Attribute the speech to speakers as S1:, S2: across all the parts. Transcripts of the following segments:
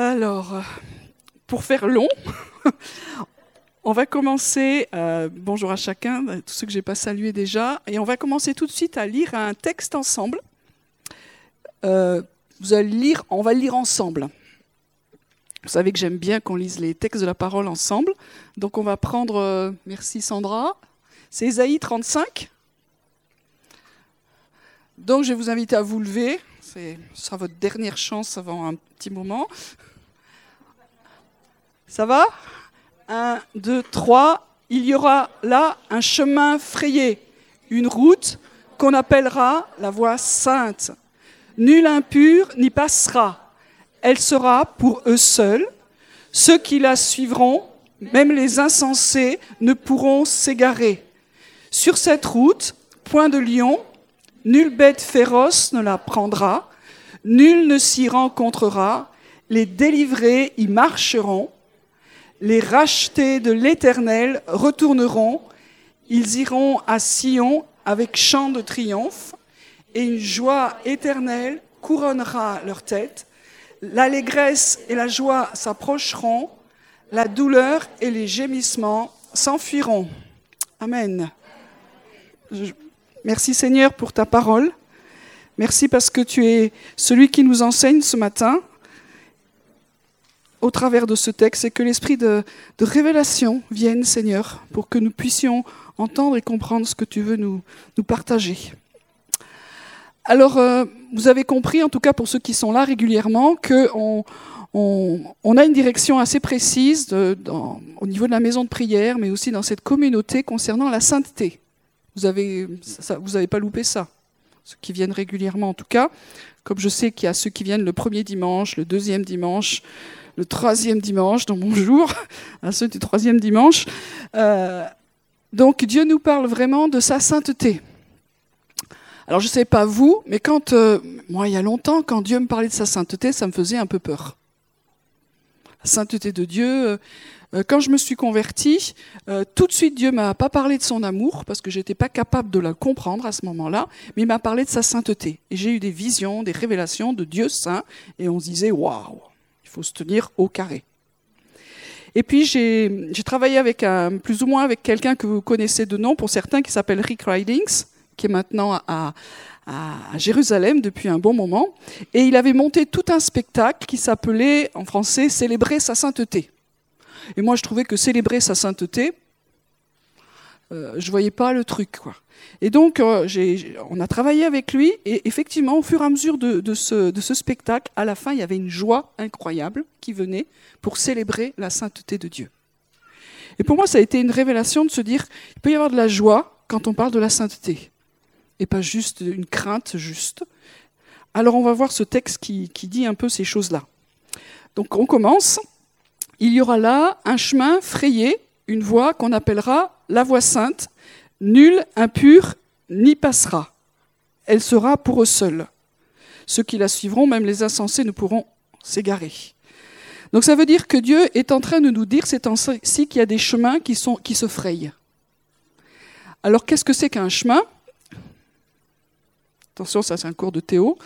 S1: Alors, euh, pour faire long, on va commencer, euh, bonjour à chacun, tous ceux que je n'ai pas salués déjà, et on va commencer tout de suite à lire un texte ensemble. Euh, on va lire ensemble. Vous savez que j'aime bien qu'on lise les textes de la parole ensemble. Donc on va prendre, merci Sandra, c'est Ésaïe 35. Donc je vais vous inviter à vous lever. Ce sera votre dernière chance avant un petit moment. Ça va? Un, deux, trois. Il y aura là un chemin frayé, une route qu'on appellera la voie sainte. Nul impur n'y passera. Elle sera pour eux seuls. Ceux qui la suivront, même les insensés, ne pourront s'égarer. Sur cette route, point de lion, Nulle bête féroce ne la prendra, nul ne s'y rencontrera, les délivrés y marcheront, les rachetés de l'Éternel retourneront, ils iront à Sion avec chant de triomphe, et une joie éternelle couronnera leur tête. L'allégresse et la joie s'approcheront, la douleur et les gémissements s'enfuiront. Amen. Merci Seigneur pour ta parole. Merci parce que tu es celui qui nous enseigne ce matin au travers de ce texte et que l'esprit de, révélation vienne, Seigneur, pour que nous puissions entendre et comprendre ce que tu veux nous, partager. Alors, euh, vous avez compris, en tout cas pour ceux qui sont là régulièrement, qu'on on, a une direction assez précise au niveau de la maison de prière, mais aussi dans cette communauté concernant la sainteté. Vous n'avez vous avez pas loupé ça. Ceux qui viennent régulièrement, en tout cas. Comme je sais qu'il y a ceux qui viennent le premier dimanche, le deuxième dimanche, le troisième dimanche dans mon jour, à ceux du troisième dimanche. Euh, donc Dieu nous parle vraiment de sa sainteté. Alors je ne sais pas vous, mais quand, euh, moi il y a longtemps, quand Dieu me parlait de sa sainteté, ça me faisait un peu peur. La sainteté de Dieu, euh, quand je me suis convertie, tout de suite Dieu m'a pas parlé de son amour parce que j'étais pas capable de le comprendre à ce moment-là, mais il m'a parlé de sa sainteté. Et j'ai eu des visions, des révélations de Dieu saint, et on se disait waouh, il faut se tenir au carré. Et puis j'ai travaillé avec plus ou moins avec quelqu'un que vous connaissez de nom pour certains qui s'appelle Rick Ridings, qui est maintenant à, à Jérusalem depuis un bon moment, et il avait monté tout un spectacle qui s'appelait en français Célébrer sa sainteté. Et moi, je trouvais que célébrer sa sainteté, euh, je voyais pas le truc. Quoi. Et donc, euh, on a travaillé avec lui, et effectivement, au fur et à mesure de, ce, spectacle, à la fin, il y avait une joie incroyable qui venait pour célébrer la sainteté de Dieu. Et pour moi, ça a été une révélation de se dire, il peut y avoir de la joie quand on parle de la sainteté, et pas juste une crainte juste. Alors, on va voir ce texte qui dit un peu ces choses-là. Donc, on commence il y aura là un chemin frayé, une voie qu'on appellera la voie sainte. Nul impur n'y passera. Elle sera pour eux seuls. Ceux qui la suivront, même les insensés, ne pourront s'égarer. Donc ça veut dire que Dieu est en train de nous dire c'est ainsi qu'il y a des chemins qui, se frayent. Alors qu'est-ce que c'est qu'un chemin? Attention, ça c'est un cours de Théo.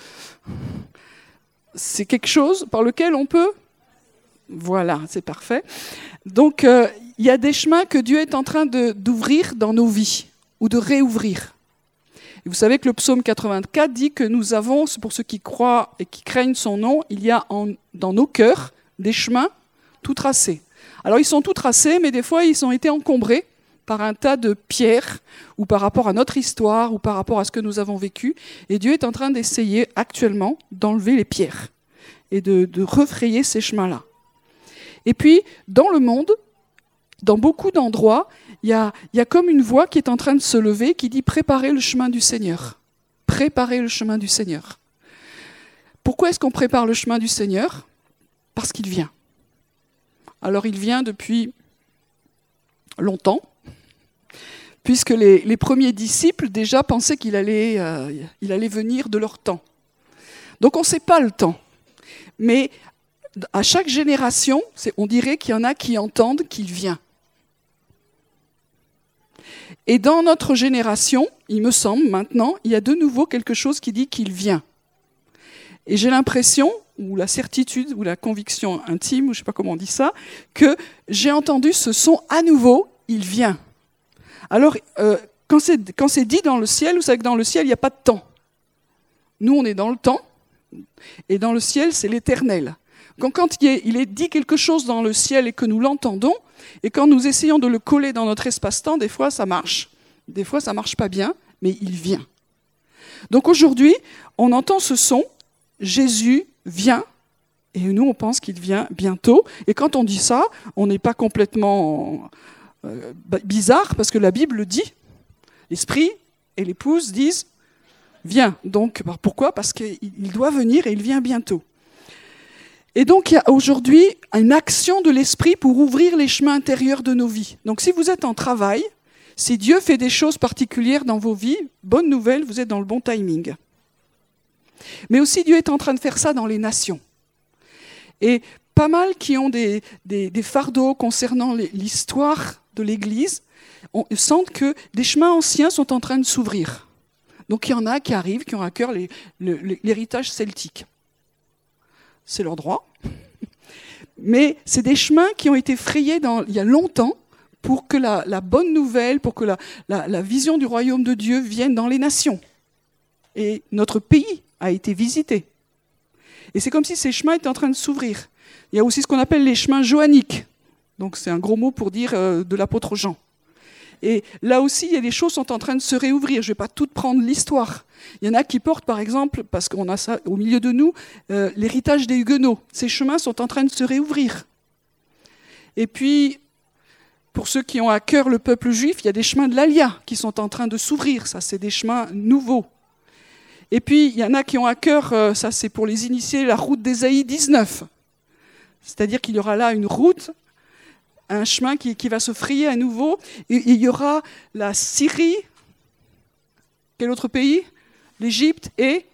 S1: C'est quelque chose par lequel on peut voilà, c'est parfait. Donc, euh, y a des chemins que Dieu est en train d'ouvrir dans nos vies ou de réouvrir. Vous savez que le psaume 84 dit que nous avons, pour ceux qui croient et qui craignent son nom, il y a dans nos cœurs des chemins tout tracés. Alors ils sont tout tracés, mais des fois ils ont été encombrés par un tas de pierres ou par rapport à notre histoire ou par rapport à ce que nous avons vécu. Et Dieu est en train d'essayer actuellement d'enlever les pierres et de refrayer ces chemins-là. Et puis, dans le monde, dans beaucoup d'endroits, il y a, comme une voix qui est en train de se lever qui dit préparez le chemin du Seigneur. Préparez le chemin du Seigneur. Pourquoi est-ce qu'on prépare le chemin du Seigneur? Parce qu'il vient. Alors il vient depuis longtemps, puisque les, premiers disciples déjà pensaient qu'il allait, euh, allait venir de leur temps. Donc on ne sait pas le temps. Mais à chaque génération, on dirait qu'il y en a qui entendent qu'il vient. Et dans notre génération, il me semble maintenant, il y a de nouveau quelque chose qui dit qu'il vient. Et j'ai l'impression, ou la certitude, ou la conviction intime, ou je ne sais pas comment on dit ça, que j'ai entendu ce son à nouveau, il vient. Alors, euh, quand c'est dit dans le ciel, vous savez que dans le ciel, il n'y a pas de temps. Nous, on est dans le temps, et dans le ciel, c'est l'éternel. Quand, il est dit quelque chose dans le ciel et que nous l'entendons, et quand nous essayons de le coller dans notre espace-temps, des fois ça marche. Des fois ça marche pas bien, mais il vient. Donc aujourd'hui, on entend ce son, Jésus vient, et nous on pense qu'il vient bientôt. Et quand on dit ça, on n'est pas complètement euh, bizarre, parce que la Bible dit, l'Esprit et l'épouse disent, viens. Donc pourquoi? Parce qu'il doit venir et il vient bientôt. Et donc, il y a aujourd'hui une action de l'esprit pour ouvrir les chemins intérieurs de nos vies. Donc, si vous êtes en travail, si Dieu fait des choses particulières dans vos vies, bonne nouvelle, vous êtes dans le bon timing. Mais aussi, Dieu est en train de faire ça dans les nations. Et pas mal qui ont des, fardeaux concernant l'histoire de l'Église sentent que des chemins anciens sont en train de s'ouvrir. Donc il y en a qui arrivent, qui ont à cœur l'héritage celtique c'est leur droit. Mais c'est des chemins qui ont été frayés il y a longtemps pour que la, bonne nouvelle, pour que la, vision du royaume de Dieu vienne dans les nations. Et notre pays a été visité. Et c'est comme si ces chemins étaient en train de s'ouvrir. Il y a aussi ce qu'on appelle les chemins joanniques. Donc c'est un gros mot pour dire euh, de l'apôtre Jean. Et là aussi, des choses sont en train de se réouvrir. Je ne vais pas tout prendre l'histoire. Il y en a qui portent, par exemple, parce qu'on a ça au milieu de nous, euh, l'héritage des Huguenots. Ces chemins sont en train de se réouvrir. Et puis, pour ceux qui ont à cœur le peuple juif, il y a des chemins de l'Alia qui sont en train de s'ouvrir. Ça, c'est des chemins nouveaux. Et puis, il y en a qui ont à cœur, euh, ça c'est pour les initiés, la route d'Ésaïe 19. C'est-à-dire qu'il y aura là une route un chemin qui, va se frayer à nouveau. Il y aura la Syrie, quel autre pays? L'Égypte et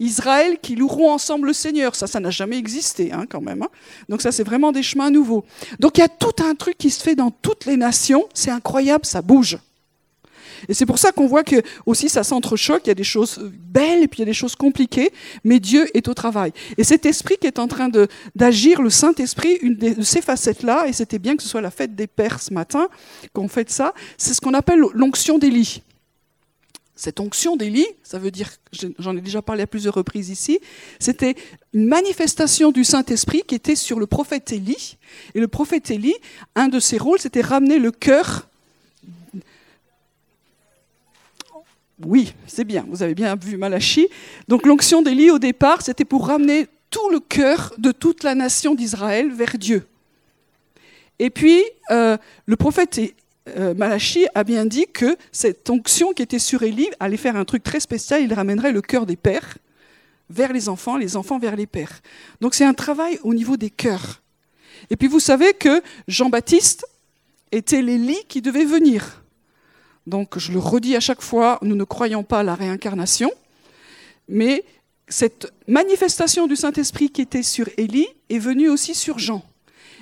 S1: Israël qui loueront ensemble le Seigneur. Ça, ça n'a jamais existé hein, quand même. Hein. Donc ça, c'est vraiment des chemins nouveaux. Donc il y a tout un truc qui se fait dans toutes les nations. C'est incroyable, ça bouge. Et c'est pour ça qu'on voit que aussi ça s'entrechoque, il y a des choses belles et puis il y a des choses compliquées, mais Dieu est au travail. Et cet esprit qui est en train d'agir, le Saint-Esprit, une de ces facettes-là, et c'était bien que ce soit la fête des Pères ce matin qu'on fait ça, c'est ce qu'on appelle l'onction d'Élie. Cette onction d'Élie, ça veut dire, j'en ai déjà parlé à plusieurs reprises ici, c'était une manifestation du Saint-Esprit qui était sur le prophète Élie. Et le prophète Élie, un de ses rôles, c'était ramener le cœur Oui, c'est bien, vous avez bien vu Malachi. Donc l'onction d'Élie au départ, c'était pour ramener tout le cœur de toute la nation d'Israël vers Dieu. Et puis, euh, le prophète euh, Malachi a bien dit que cette onction qui était sur Élie allait faire un truc très spécial, il ramènerait le cœur des pères vers les enfants, les enfants vers les pères. Donc c'est un travail au niveau des cœurs. Et puis vous savez que Jean-Baptiste était l'Élie qui devait venir. Donc je le redis à chaque fois, nous ne croyons pas à la réincarnation, mais cette manifestation du Saint-Esprit qui était sur Élie est venue aussi sur Jean.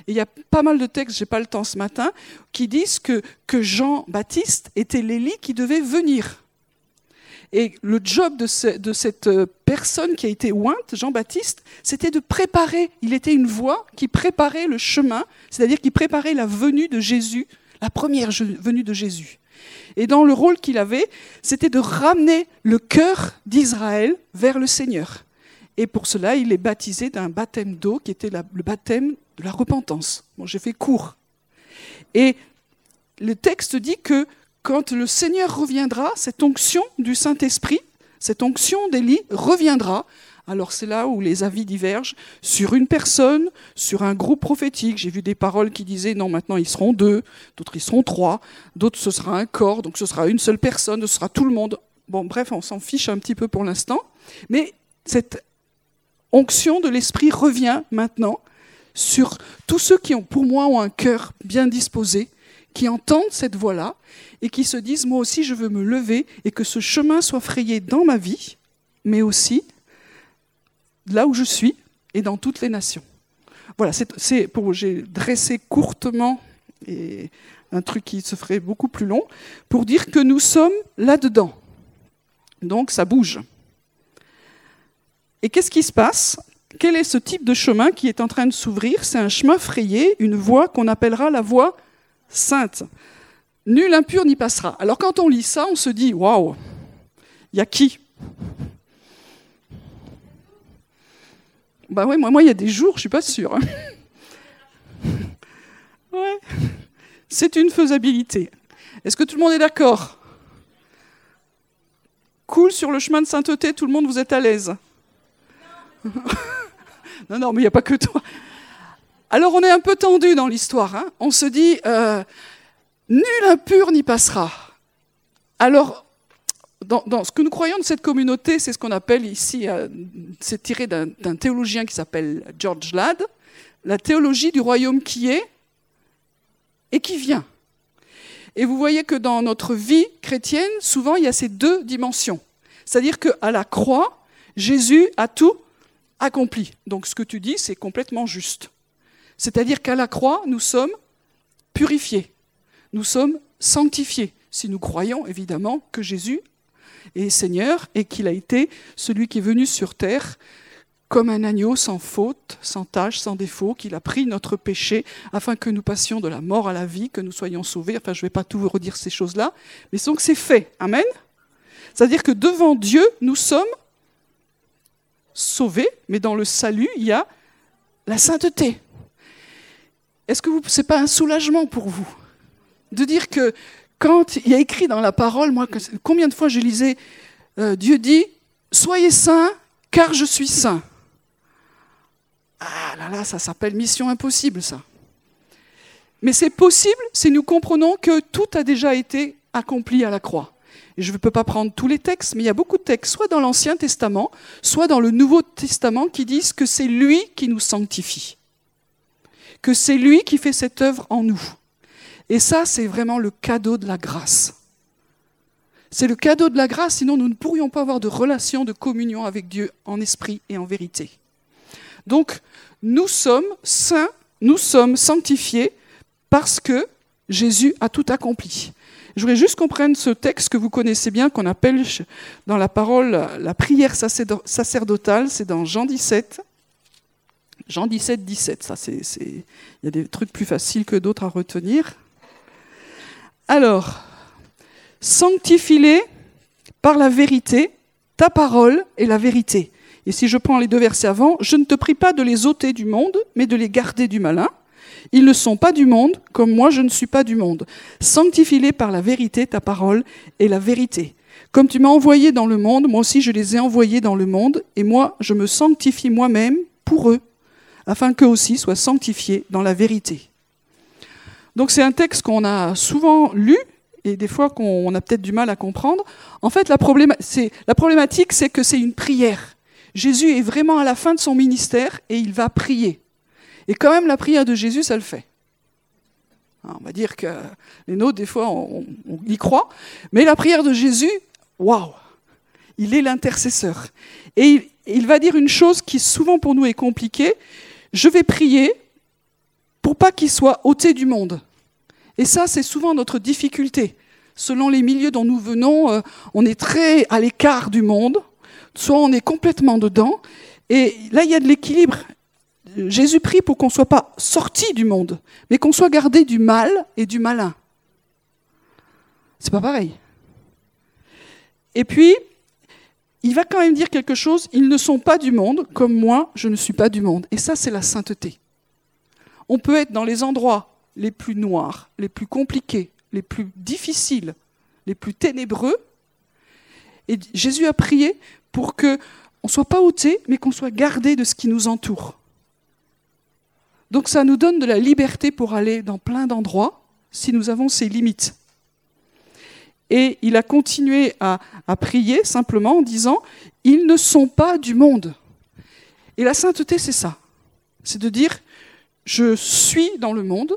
S1: Il y a pas mal de textes, j'ai pas le temps ce matin, qui disent que, que Jean-Baptiste était l'Élie qui devait venir. Et le job de, de, cette personne qui a été ointe, Jean-Baptiste, c'était de préparer. Il était une voix qui préparait le chemin, c'est-à-dire qui préparait la venue de Jésus, la première venue de Jésus. Et dans le rôle qu'il avait, c'était de ramener le cœur d'Israël vers le Seigneur. Et pour cela, il est baptisé d'un baptême d'eau qui était le baptême de la repentance. Bon, j'ai fait court. Et le texte dit que quand le Seigneur reviendra, cette onction du Saint-Esprit, cette onction d'Élie reviendra alors c'est là où les avis divergent sur une personne, sur un groupe prophétique. J'ai vu des paroles qui disaient non, maintenant ils seront deux, d'autres ils seront trois, d'autres ce sera un corps, donc ce sera une seule personne, ce sera tout le monde. Bon, bref, on s'en fiche un petit peu pour l'instant. Mais cette onction de l'esprit revient maintenant sur tous ceux qui ont, pour moi, ont un cœur bien disposé, qui entendent cette voix-là et qui se disent moi aussi je veux me lever et que ce chemin soit frayé dans ma vie, mais aussi là où je suis et dans toutes les nations. Voilà, c'est pour j'ai dressé courtement un truc qui se ferait beaucoup plus long pour dire que nous sommes là-dedans. Donc ça bouge. Et qu'est-ce qui se passe? Quel est ce type de chemin qui est en train de s'ouvrir? C'est un chemin frayé, une voie qu'on appellera la voie sainte. Nul impur n'y passera. Alors quand on lit ça, on se dit waouh, il y a qui? Bah ouais, moi, moi, il y a des jours, je suis pas sûre. Ouais. C'est une faisabilité. Est-ce que tout le monde est d'accord? Cool sur le chemin de sainteté, tout le monde, vous êtes à l'aise? Non, non, mais il n'y a pas que toi. Alors on est un peu tendu dans l'histoire. Hein. on se dit, euh, nul impur n'y passera. Alors dans, ce que nous croyons de cette communauté, c'est ce qu'on appelle ici, euh, c'est tiré d'un théologien qui s'appelle George Ladd, la théologie du royaume qui est et qui vient. Et vous voyez que dans notre vie chrétienne, souvent il y a ces deux dimensions. C'est-à-dire qu'à la croix, Jésus a tout accompli. Donc ce que tu dis, c'est complètement juste. C'est-à-dire qu'à la croix, nous sommes purifiés, nous sommes sanctifiés, si nous croyons évidemment que Jésus et Seigneur et qu'il a été celui qui est venu sur terre comme un agneau sans faute, sans tâche, sans défaut, qu'il a pris notre péché afin que nous passions de la mort à la vie, que nous soyons sauvés. Enfin, je ne vais pas tout vous redire ces choses-là, mais donc c'est fait. Amen. C'est-à-dire que devant Dieu, nous sommes sauvés, mais dans le salut, il y a la sainteté. Est-ce que ce n'est pas un soulagement pour vous de dire que quand il y a écrit dans la parole, moi, combien de fois je lisais, euh, Dieu dit, soyez saints, car je suis saint. Ah là là, ça s'appelle mission impossible, ça. Mais c'est possible si nous comprenons que tout a déjà été accompli à la croix. Je ne peux pas prendre tous les textes, mais il y a beaucoup de textes, soit dans l'Ancien Testament, soit dans le Nouveau Testament, qui disent que c'est lui qui nous sanctifie, que c'est lui qui fait cette œuvre en nous. Et ça, c'est vraiment le cadeau de la grâce. C'est le cadeau de la grâce, sinon nous ne pourrions pas avoir de relation, de communion avec Dieu en esprit et en vérité. Donc, nous sommes saints, nous sommes sanctifiés parce que Jésus a tout accompli. Je voudrais juste qu'on prenne ce texte que vous connaissez bien, qu'on appelle dans la parole la prière sacerdotale, c'est dans Jean 17. Jean 17, 17, ça c'est, il y a des trucs plus faciles que d'autres à retenir. Alors, sanctifie-les par la vérité, ta parole est la vérité. Et si je prends les deux versets avant, je ne te prie pas de les ôter du monde, mais de les garder du malin. Ils ne sont pas du monde, comme moi je ne suis pas du monde. Sanctifie-les par la vérité, ta parole est la vérité. Comme tu m'as envoyé dans le monde, moi aussi je les ai envoyés dans le monde, et moi je me sanctifie moi-même pour eux, afin qu'eux aussi soient sanctifiés dans la vérité. Donc c'est un texte qu'on a souvent lu et des fois qu'on a peut-être du mal à comprendre. En fait, la, problématique, c'est que c'est une prière. Jésus est vraiment à la fin de son ministère et il va prier. Et quand même, la prière de Jésus, ça le fait. on va dire que les nôtres, des fois, on, y croit. Mais la prière de Jésus, waouh Il est l'intercesseur. Et il, il va dire une chose qui souvent pour nous est compliquée. Je vais prier pour pas qu'il soit ôté du monde. Et ça, c'est souvent notre difficulté. Selon les milieux dont nous venons, euh, on est très à l'écart du monde, soit on est complètement dedans. Et là, il y a de l'équilibre. Jésus prie pour qu'on ne soit pas sorti du monde, mais qu'on soit gardé du mal et du malin. C'est pas pareil. Et puis, il va quand même dire quelque chose, ils ne sont pas du monde, comme moi, je ne suis pas du monde. Et ça, c'est la sainteté. On peut être dans les endroits les plus noirs, les plus compliqués, les plus difficiles, les plus ténébreux. Et Jésus a prié pour que on soit pas ôté, mais qu'on soit gardé de ce qui nous entoure. Donc ça nous donne de la liberté pour aller dans plein d'endroits si nous avons ces limites. Et il a continué à, prier simplement en disant, ils ne sont pas du monde. Et la sainteté, c'est ça. C'est de dire, je suis dans le monde,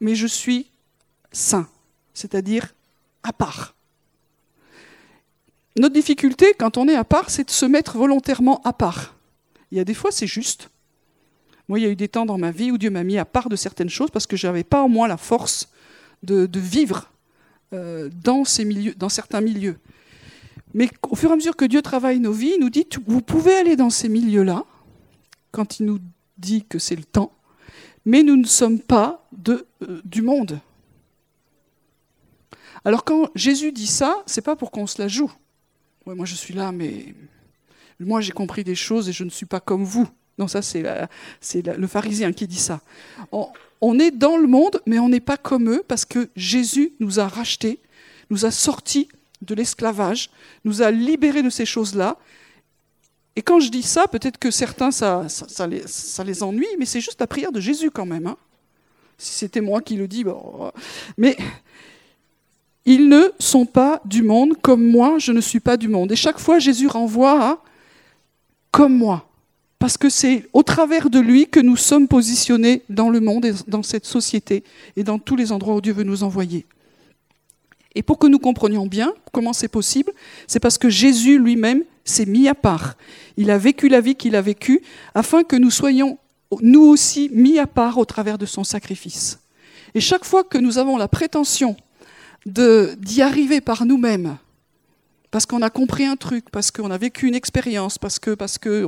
S1: mais je suis saint, c'est-à-dire à part. Notre difficulté, quand on est à part, c'est de se mettre volontairement à part. Il y a des fois, c'est juste. Moi, il y a eu des temps dans ma vie où Dieu m'a mis à part de certaines choses parce que je n'avais pas en moi la force de, vivre euh, dans, dans certains milieux. Mais au fur et à mesure que Dieu travaille nos vies, il nous dit, vous pouvez aller dans ces milieux-là, quand il nous dit que c'est le temps, mais nous ne sommes pas euh, du monde. Alors quand Jésus dit ça, c'est pas pour qu'on se la joue. Moi je suis là, mais moi j'ai compris des choses et je ne suis pas comme vous. Non, ça c'est le pharisien qui dit ça. On est dans le monde, mais on n'est pas comme eux parce que Jésus nous a rachetés, nous a sortis de l'esclavage, nous a libérés de ces choses-là. Et quand je dis ça, peut-être que certains, ça, les, ennuie, mais c'est juste la prière de Jésus quand même. Hein. Si c'était moi qui le dis, bon. Mais ils ne sont pas du monde comme moi, je ne suis pas du monde. Et chaque fois, Jésus renvoie à comme moi. Parce que c'est au travers de lui que nous sommes positionnés dans le monde et dans cette société et dans tous les endroits où Dieu veut nous envoyer. Et pour que nous comprenions bien comment c'est possible, c'est parce que Jésus lui-même s'est mis à part. Il a vécu la vie qu'il a vécue afin que nous soyons nous aussi mis à part au travers de son sacrifice. Et chaque fois que nous avons la prétention d'y arriver par nous-mêmes, parce qu'on a compris un truc, parce qu'on a vécu une expérience, parce que, parce que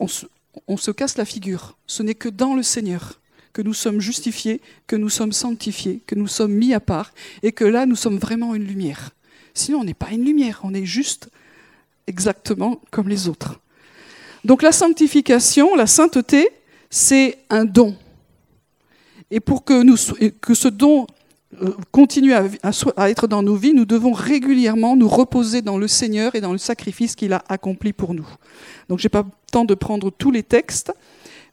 S1: on, se, on se casse la figure. Ce n'est que dans le Seigneur que nous sommes justifiés, que nous sommes sanctifiés, que nous sommes mis à part, et que là, nous sommes vraiment une lumière. Sinon, on n'est pas une lumière, on est juste exactement comme les autres. Donc la sanctification, la sainteté, c'est un don. Et pour que, nous, que ce don euh, continue à, être dans nos vies, nous devons régulièrement nous reposer dans le Seigneur et dans le sacrifice qu'il a accompli pour nous. Donc je n'ai pas le temps de prendre tous les textes,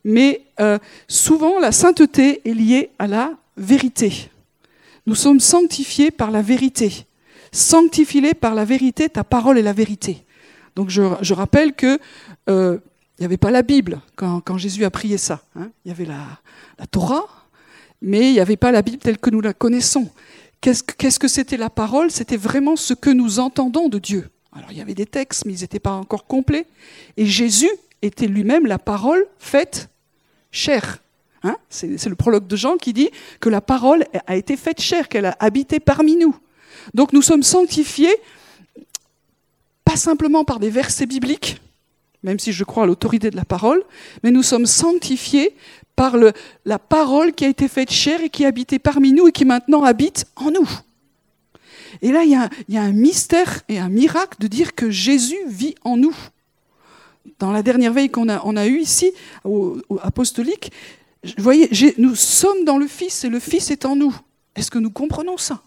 S1: mais euh, souvent la sainteté est liée à la vérité. Nous sommes sanctifiés par la vérité. Sanctifie-les par la vérité, ta parole est la vérité. Donc je, rappelle que euh, n'y avait pas la Bible quand, Jésus a prié ça. Hein. Il y avait la, la Torah, mais il n'y avait pas la Bible telle que nous la connaissons. Qu'est-ce que c'était la parole? C'était vraiment ce que nous entendons de Dieu. Alors il y avait des textes, mais ils n'étaient pas encore complets. Et Jésus était lui-même la parole faite chair. Hein c'est le prologue de Jean qui dit que la parole a été faite chair, qu'elle a habité parmi nous. Donc nous sommes sanctifiés pas simplement par des versets bibliques, même si je crois à l'autorité de la parole, mais nous sommes sanctifiés par la parole qui a été faite chair et qui habitait parmi nous et qui maintenant habite en nous. Et là, il y, a, un mystère et un miracle de dire que Jésus vit en nous dans la dernière veille qu'on a, on eue ici, apostolique, vous voyez, nous sommes dans le Fils et le Fils est en nous. Est-ce que nous comprenons ça?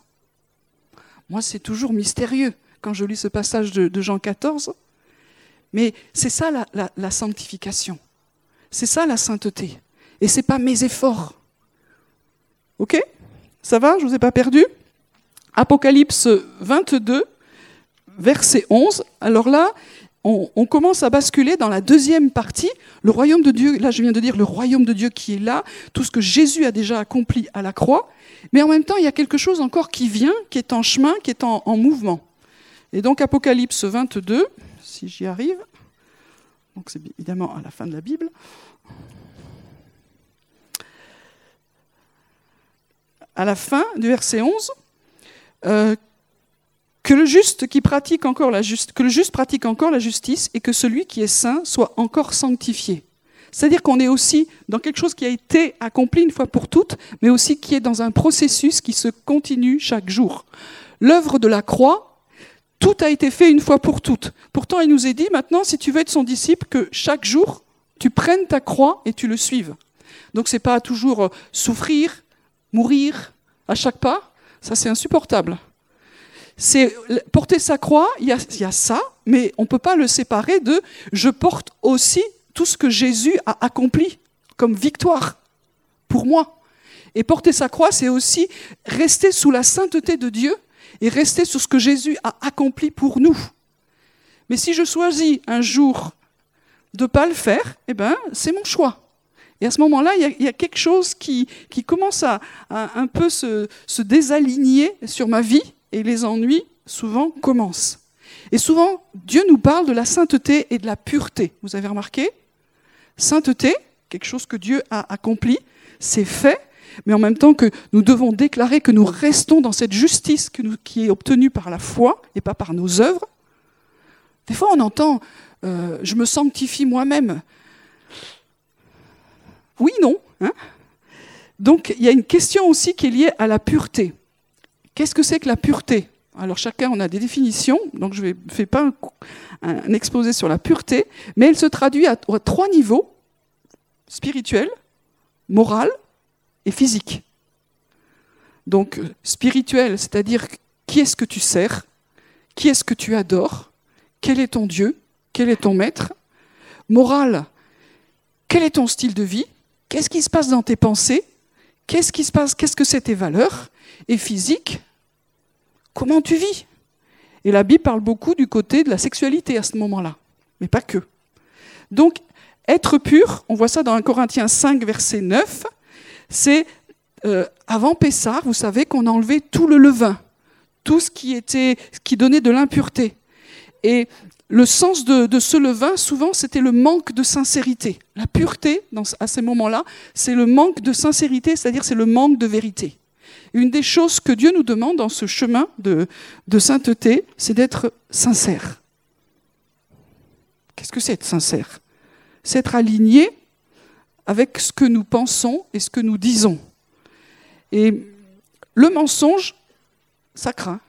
S1: Moi, c'est toujours mystérieux quand je lis ce passage de, Jean 14. Mais c'est ça la, sanctification. C'est ça la sainteté. Et c'est pas mes efforts. Ok? Ça va? Je vous ai pas perdu? Apocalypse 22, verset 11. Alors là, on, commence à basculer dans la deuxième partie, le royaume de Dieu, là je viens de dire le royaume de Dieu qui est là, tout ce que Jésus a déjà accompli à la croix, mais en même temps il y a quelque chose encore qui vient, qui est en chemin, qui est en, mouvement. Et donc Apocalypse 22, si j'y arrive, donc c'est évidemment à la fin de la Bible. À la fin du verset 11, euh, que le juste qui pratique encore la que le juste pratique encore la justice et que celui qui est saint soit encore sanctifié. C'est-à-dire qu'on est aussi dans quelque chose qui a été accompli une fois pour toutes, mais aussi qui est dans un processus qui se continue chaque jour. L'œuvre de la croix, tout a été fait une fois pour toutes. Pourtant, il nous est dit maintenant, si tu veux être son disciple, que chaque jour, tu prennes ta croix et tu le suives. Donc c'est pas toujours souffrir, mourir à chaque pas, ça c'est insupportable c'est porter sa croix, il y, a, ça, mais on ne peut pas le séparer de je porte aussi tout ce que Jésus a accompli comme victoire pour moi. Et porter sa croix, c'est aussi rester sous la sainteté de Dieu et rester sur ce que Jésus a accompli pour nous. Mais si je choisis un jour de ne pas le faire, eh ben, c'est mon choix. Et à ce moment-là, il, y, a quelque chose qui, commence à, un peu se, se désaligner sur ma vie et les ennuis souvent commencent. Et souvent, Dieu nous parle de la sainteté et de la pureté. Vous avez remarqué? Sainteté, quelque chose que Dieu a accompli, c'est fait, mais en même temps que nous devons déclarer que nous restons dans cette justice qui est obtenue par la foi et pas par nos œuvres. Des fois, on entend euh, je me sanctifie moi-même. Oui, non. Hein Donc il y a une question aussi qui est liée à la pureté. Qu'est-ce que c'est que la pureté? Alors chacun on a des définitions, donc je ne fais pas un, un, exposé sur la pureté, mais elle se traduit à, à trois niveaux spirituel, moral et physique. Donc spirituel, c'est-à-dire qui est-ce que tu sers, qui est-ce que tu adores, quel est ton Dieu, quel est ton maître. Moral, quel est ton style de vie, qu'est-ce qui se passe dans tes pensées, qu'est-ce qui se passe, qu'est-ce que c'est tes valeurs. Et physique, comment tu vis. Et la Bible parle beaucoup du côté de la sexualité à ce moment-là, mais pas que. Donc être pur, on voit ça dans 1 Corinthiens 5, verset 9, c'est euh, avant Pessah, vous savez qu'on a enlevé tout le levain, tout ce qui, était, qui donnait de l'impureté. Et le sens de, ce levain, souvent, c'était le manque de sincérité. La pureté, à ces moments-là, c'est le manque de sincérité, c'est-à-dire c'est le manque de vérité. Une des choses que Dieu nous demande dans ce chemin de, de sainteté, c'est d'être sincère. Qu'est-ce que c'est être sincère? C'est être aligné avec ce que nous pensons et ce que nous disons. Et le mensonge, ça craint.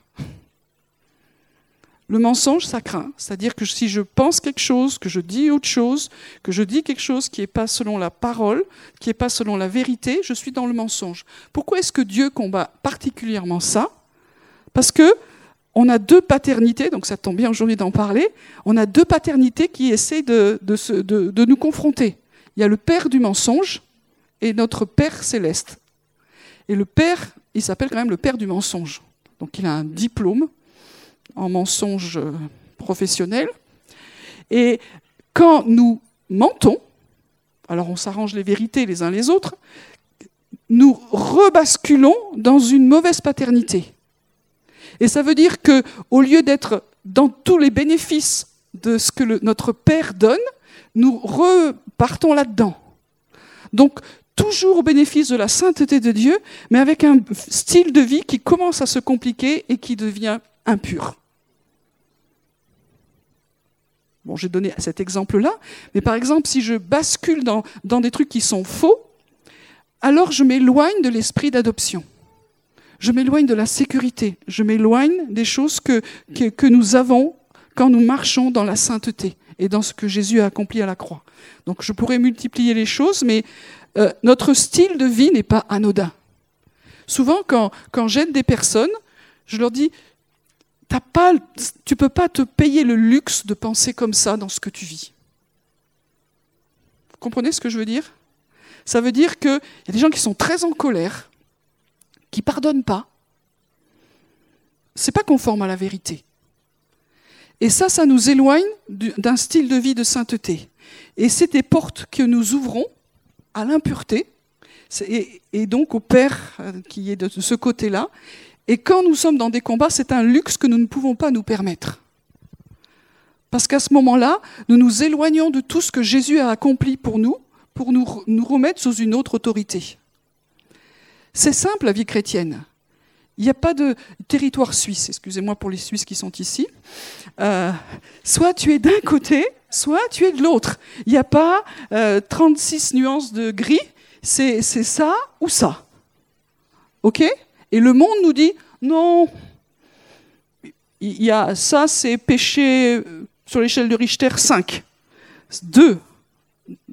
S1: Le mensonge, ça craint. C'est-à-dire que si je pense quelque chose, que je dis autre chose, que je dis quelque chose qui n'est pas selon la parole, qui n'est pas selon la vérité, je suis dans le mensonge. Pourquoi est-ce que Dieu combat particulièrement ça? Parce que on a deux paternités, donc ça tombe bien aujourd'hui d'en parler, on a deux paternités qui essaient de, nous confronter. Il y a le père du mensonge et notre père céleste. Et le père, il s'appelle quand même le père du mensonge. Donc il a un diplôme en mensonge euh, professionnel. Et quand nous mentons, alors on s'arrange les vérités les uns les autres, nous rebasculons dans une mauvaise paternité. Et ça veut dire que, au lieu d'être dans tous les bénéfices de ce que notre Père donne, nous repartons là-dedans. Donc, toujours au bénéfice de la sainteté de Dieu, mais avec un style de vie qui commence à se compliquer et qui devient impur. Bon, j'ai donné cet exemple-là, mais par exemple, si je bascule dans, des trucs qui sont faux, alors je m'éloigne de l'esprit d'adoption je m'éloigne de la sécurité, je m'éloigne des choses que, nous avons quand nous marchons dans la sainteté et dans ce que Jésus a accompli à la croix. Donc je pourrais multiplier les choses, mais euh, notre style de vie n'est pas anodin. Souvent, quand, j'aide des personnes, je leur dis, pas, tu ne peux pas te payer le luxe de penser comme ça dans ce que tu vis. Vous comprenez ce que je veux dire? Ça veut dire qu'il y a des gens qui sont très en colère, qui pardonne pas, c'est pas conforme à la vérité. Et ça, ça nous éloigne d'un style de vie de sainteté. Et c'est des portes que nous ouvrons à l'impureté, et, donc au Père euh, qui est de ce côté-là. Et quand nous sommes dans des combats, c'est un luxe que nous ne pouvons pas nous permettre. Parce qu'à ce moment-là, nous nous éloignons de tout ce que Jésus a accompli pour nous, pour nous, nous remettre sous une autre autorité. C'est simple la vie chrétienne. Il n'y a pas de territoire suisse, excusez-moi pour les Suisses qui sont ici. Euh, soit tu es d'un côté, soit tu es de l'autre. Il n'y a pas 36 euh, nuances de gris, c'est ça ou ça. OK? Et le monde nous dit non, il y a ça, c'est péché euh, sur l'échelle de Richter 5. 2,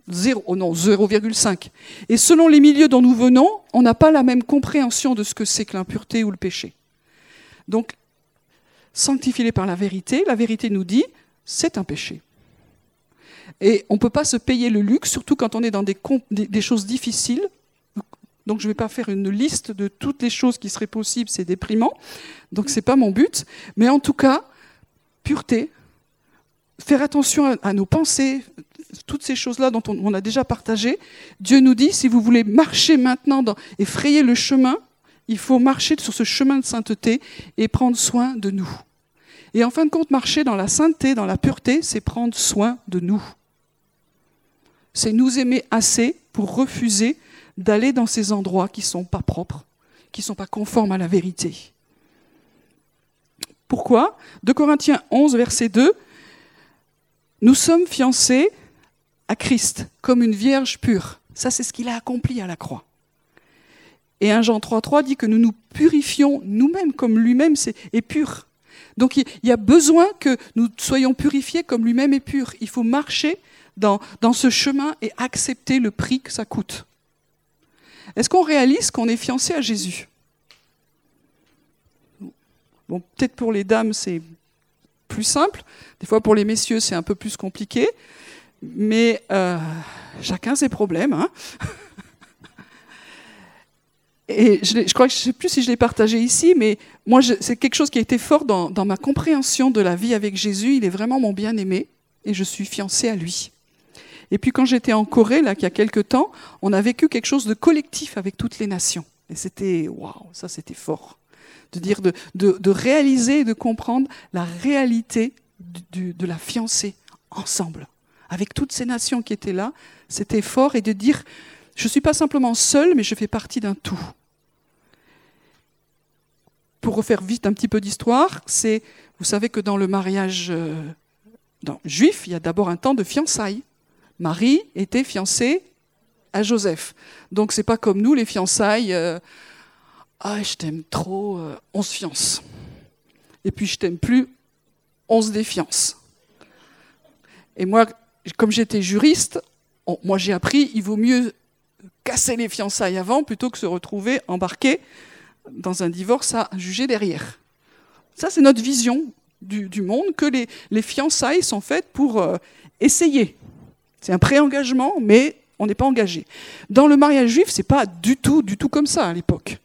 S1: 0, non, 0,5. Et selon les milieux dont nous venons, on n'a pas la même compréhension de ce que c'est que l'impureté ou le péché. Donc, sanctifié par la vérité, la vérité nous dit, c'est un péché. Et on ne peut pas se payer le luxe, surtout quand on est dans des, des choses difficiles. Donc je ne vais pas faire une liste de toutes les choses qui seraient possibles, c'est déprimant. Donc ce n'est pas mon but. Mais en tout cas, pureté, faire attention à nos pensées, toutes ces choses-là dont on, a déjà partagé, Dieu nous dit, si vous voulez marcher maintenant et frayer le chemin, il faut marcher sur ce chemin de sainteté et prendre soin de nous. Et en fin de compte, marcher dans la sainteté, dans la pureté, c'est prendre soin de nous. C'est nous aimer assez pour refuser d'aller dans ces endroits qui ne sont pas propres, qui ne sont pas conformes à la vérité. Pourquoi? De Corinthiens 11, verset 2, nous sommes fiancés à Christ comme une vierge pure. Ça, c'est ce qu'il a accompli à la croix. Et 1 Jean 3.3 dit que nous nous purifions nous-mêmes comme lui-même est pur. Donc il y a besoin que nous soyons purifiés comme lui-même est pur. Il faut marcher dans, ce chemin et accepter le prix que ça coûte. Est-ce qu'on réalise qu'on est fiancé à Jésus? Bon, peut-être pour les dames, c'est plus simple. Des fois, pour les messieurs, c'est un peu plus compliqué. Mais euh, chacun ses problèmes. Hein Et je, crois que je ne sais plus si je l'ai partagé ici, mais moi, c'est quelque chose qui a été fort dans, ma compréhension de la vie avec Jésus. Il est vraiment mon bien-aimé et je suis fiancée à lui. Et puis quand j'étais en Corée, là, il y a quelques temps, on a vécu quelque chose de collectif avec toutes les nations. Et c'était, waouh, ça c'était fort. De dire, de, réaliser et de comprendre la réalité de la fiancée ensemble. Avec toutes ces nations qui étaient là, c'était fort. Et de dire, je ne suis pas simplement seul, mais je fais partie d'un tout. Pour refaire vite un petit peu d'histoire, c'est, vous savez que dans le mariage euh, juif, il y a d'abord un temps de fiançailles. Marie était fiancée à Joseph. Donc c'est pas comme nous les fiançailles. Euh, ah, je t'aime trop, euh, on se fiance. Et puis je t'aime plus, on se défiance. Et moi, comme j'étais juriste, moi j'ai appris, il vaut mieux casser les fiançailles avant plutôt que se retrouver embarqué dans un divorce à juger derrière. Ça, c'est notre vision du, monde, que les, les, fiançailles sont faites pour euh, essayer. C'est un pré-engagement, mais on n'est pas engagé. Dans le mariage juif, c'est pas du tout, du tout comme ça à l'époque.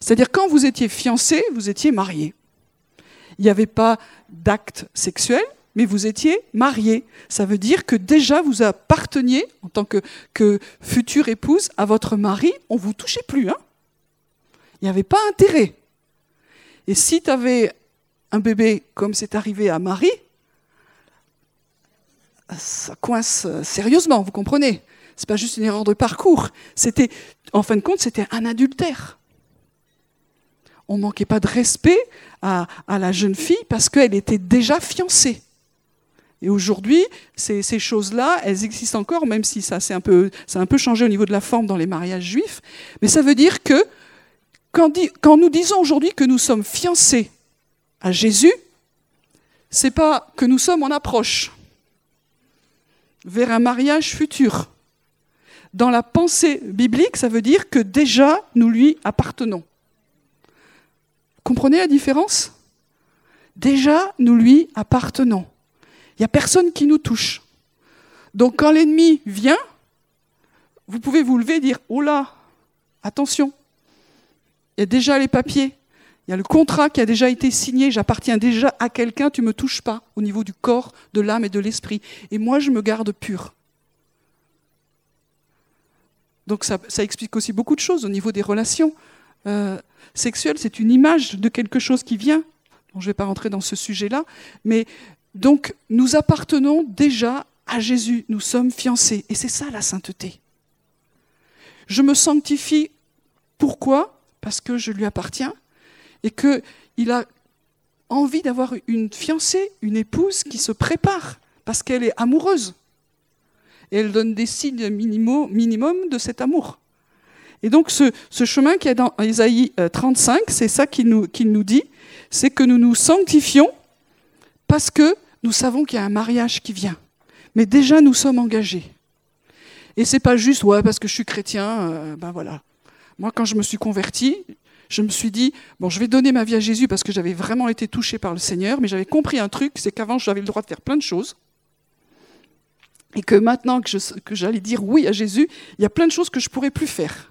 S1: C'est-à-dire quand vous étiez fiancé, vous étiez marié. Il n'y avait pas d'acte sexuel, mais vous étiez marié. Ça veut dire que déjà vous apparteniez, en tant que, future épouse, à votre mari. On ne vous touchait plus. Hein Il n'y avait pas intérêt. Et si tu avais un bébé comme c'est arrivé à Marie, ça coince sérieusement, vous comprenez C'est pas juste une erreur de parcours. C'était, en fin de compte, c'était un adultère. On manquait pas de respect à la jeune fille parce qu'elle était déjà fiancée. Et aujourd'hui, ces, choses-là, elles existent encore, même si ça, un peu, a un peu changé au niveau de la forme dans les mariages juifs. Mais ça veut dire que quand, quand nous disons aujourd'hui que nous sommes fiancés à Jésus, c'est pas que nous sommes en approche vers un mariage futur. Dans la pensée biblique, ça veut dire que déjà nous lui appartenons. Comprenez la différence? Déjà nous lui appartenons. Il n'y a personne qui nous touche. Donc quand l'ennemi vient, vous pouvez vous lever et dire, oh là, attention, il y a déjà les papiers, il y a le contrat qui a déjà été signé, j'appartiens déjà à quelqu'un, tu ne me touches pas au niveau du corps, de l'âme et de l'esprit. Et moi, je me garde pur. Donc ça, explique aussi beaucoup de choses au niveau des relations euh, sexuelles. C'est une image de quelque chose qui vient. je ne vais pas rentrer dans ce sujet-là, mais donc nous appartenons déjà à Jésus, nous sommes fiancés, et c'est ça la sainteté. Je me sanctifie, pourquoi? Parce que je lui appartiens, et qu'il a envie d'avoir une fiancée, une épouse qui se prépare, parce qu'elle est amoureuse. Et elle donne des signes minimum de cet amour. Et donc ce, chemin qui est dans Isaïe 35, euh, c'est ça qu'il nous dit, c'est que nous nous sanctifions parce que nous savons qu'il y a un mariage qui vient. Mais déjà, nous sommes engagés. Et c'est pas juste, ouais, parce que je suis chrétien, euh, ben voilà. Moi, quand je me suis converti, je me suis dit, bon, je vais donner ma vie à Jésus parce que j'avais vraiment été touché par le Seigneur, mais j'avais compris un truc, c'est qu'avant, j'avais le droit de faire plein de choses. Et que maintenant que, que j'allais dire oui à Jésus, il y a plein de choses que je pourrais plus faire.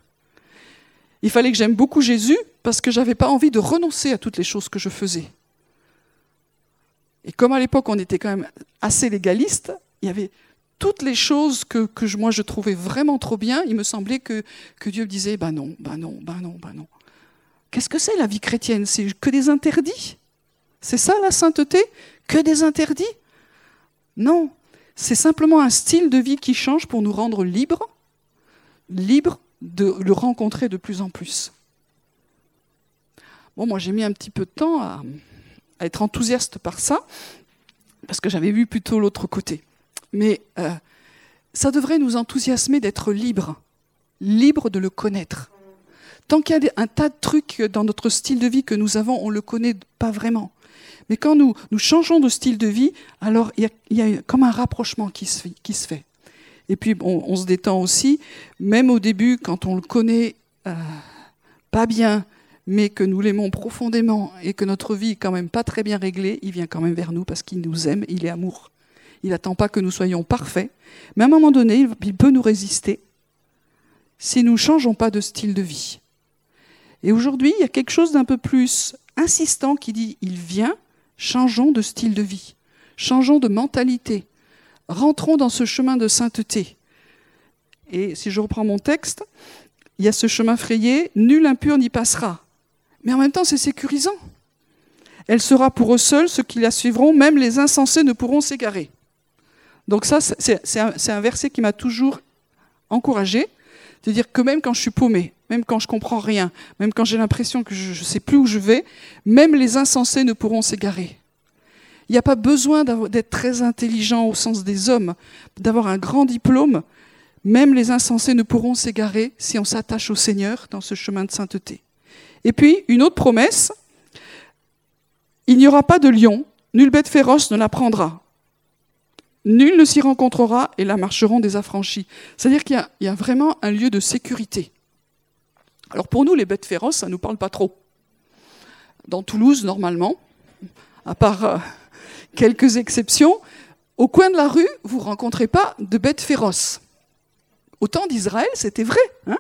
S1: Il fallait que j'aime beaucoup Jésus parce que j'avais pas envie de renoncer à toutes les choses que je faisais. Et comme à l'époque on était quand même assez légaliste, il y avait toutes les choses que, moi je trouvais vraiment trop bien, il me semblait que, que Dieu me disait, ben non, ben non, ben non, ben non. Qu'est-ce que c'est la vie chrétienne? C'est que des interdits? C'est ça la sainteté? Que des interdits? Non, c'est simplement un style de vie qui change pour nous rendre libres, libres de le rencontrer de plus en plus. Bon, moi j'ai mis un petit peu de temps à, à être enthousiaste par ça, parce que j'avais vu plutôt l'autre côté. Mais euh, ça devrait nous enthousiasmer d'être libres libre de le connaître. Tant qu'il y a un tas de trucs dans notre style de vie que nous avons, on ne le connaît pas vraiment. Mais quand nous, nous changeons de style de vie, alors il y a, comme un rapprochement qui se, qui se fait. Et puis on, se détend aussi, même au début, quand on le connaît euh, pas bien, mais que nous l'aimons profondément et que notre vie est quand même pas très bien réglée, il vient quand même vers nous parce qu'il nous aime, il est amour. Il n'attend pas que nous soyons parfaits, mais à un moment donné, il peut nous résister si nous ne changeons pas de style de vie. Et aujourd'hui, il y a quelque chose d'un peu plus insistant qui dit, il vient, changeons de style de vie, changeons de mentalité, rentrons dans ce chemin de sainteté. Et si je reprends mon texte, il y a ce chemin frayé, nul impur n'y passera. Mais en même temps, c'est sécurisant. Elle sera pour eux seuls, ceux qui la suivront, même les insensés ne pourront s'égarer. Donc ça, c'est un, verset qui m'a toujours encouragé, de dire que même quand je suis paumé, même quand je comprends rien, même quand j'ai l'impression que je ne sais plus où je vais, même les insensés ne pourront s'égarer. Il n'y a pas besoin d'être très intelligent au sens des hommes, d'avoir un grand diplôme. Même les insensés ne pourront s'égarer si on s'attache au Seigneur dans ce chemin de sainteté. Et puis, une autre promesse, il n'y aura pas de lion, nulle bête féroce ne la prendra. Nul ne s'y rencontrera et là marcheront des affranchis. C'est-à-dire qu'il y, a vraiment un lieu de sécurité. Alors pour nous, les bêtes féroces, ça ne nous parle pas trop. Dans Toulouse, normalement, à part euh, quelques exceptions, au coin de la rue, vous ne rencontrez pas de bêtes féroces. Au temps d'Israël, c'était vrai. Hein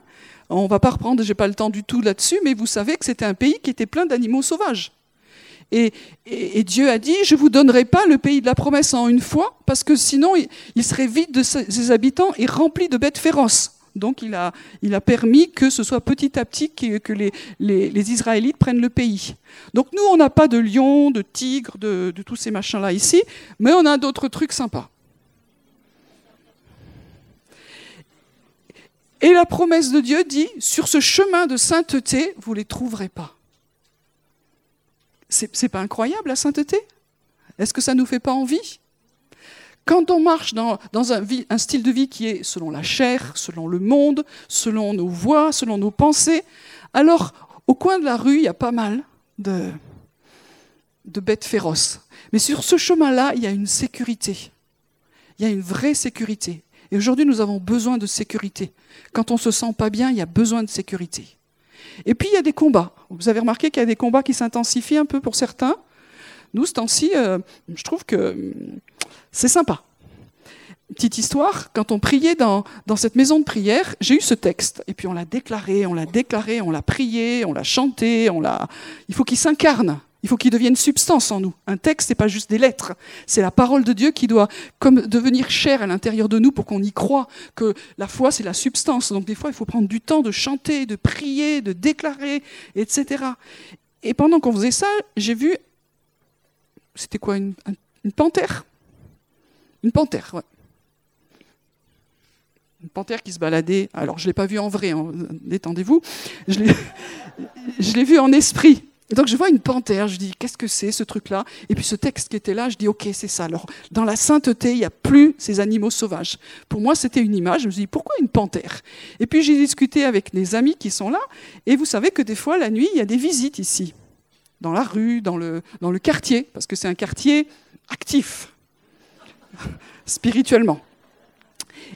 S1: on ne va pas reprendre, j'ai pas le temps du tout là-dessus, mais vous savez que c'était un pays qui était plein d'animaux sauvages. Et, Dieu a dit, je ne vous donnerai pas le pays de la promesse en une fois, parce que sinon il, serait vide de ses, habitants et rempli de bêtes féroces. Donc il a, permis que ce soit petit à petit que, les, Israélites prennent le pays. Donc nous, on n'a pas de lions, de tigres, de, de tous ces machins-là ici, mais on a d'autres trucs sympas. Et la promesse de Dieu dit, sur ce chemin de sainteté, vous ne les trouverez pas. C'est pas incroyable la sainteté? Est-ce que ça ne nous fait pas envie? Quand on marche dans, un, style de vie qui est selon la chair, selon le monde, selon nos voix, selon nos pensées, alors au coin de la rue, il y a pas mal de bêtes féroces. Mais sur ce chemin-là, il y a une sécurité. Il y a une vraie sécurité. Et aujourd'hui, nous avons besoin de sécurité. Quand on se sent pas bien, il y a besoin de sécurité. Et puis, il y a des combats. Vous avez remarqué qu'il y a des combats qui s'intensifient un peu pour certains. Nous, ce temps-ci, euh, je trouve que hum, c'est sympa. Petite histoire, quand on priait dans, dans cette maison de prière, j'ai eu ce texte. Et puis on l'a déclaré, on l'a déclaré, on l'a prié, on l'a chanté, on l'a... Il faut qu'il s'incarne. Il faut qu'il devienne substance en nous. Un texte, n'est pas juste des lettres. C'est la parole de Dieu qui doit devenir chair à l'intérieur de nous pour qu'on y croit que la foi, c'est la substance. Donc des fois, il faut prendre du temps de chanter, de prier, de déclarer, etc. Et pendant qu'on faisait ça, j'ai vu, c'était quoi, une, panthère? Une panthère, ouais. Une panthère qui se baladait. Alors, je ne l'ai pas vue en vrai, hein, détendez-vous. Je l'ai vue en esprit donc je vois une panthère, je dis qu'est-ce que c'est ce truc-là? Et puis ce texte qui était là, je dis ok c'est ça. Alors dans la sainteté, il n'y a plus ces animaux sauvages. Pour moi c'était une image, je me suis dit pourquoi une panthère? Et puis j'ai discuté avec des amis qui sont là, et vous savez que des fois la nuit il y a des visites ici, dans la rue, dans le, dans le quartier, parce que c'est un quartier actif, spirituellement.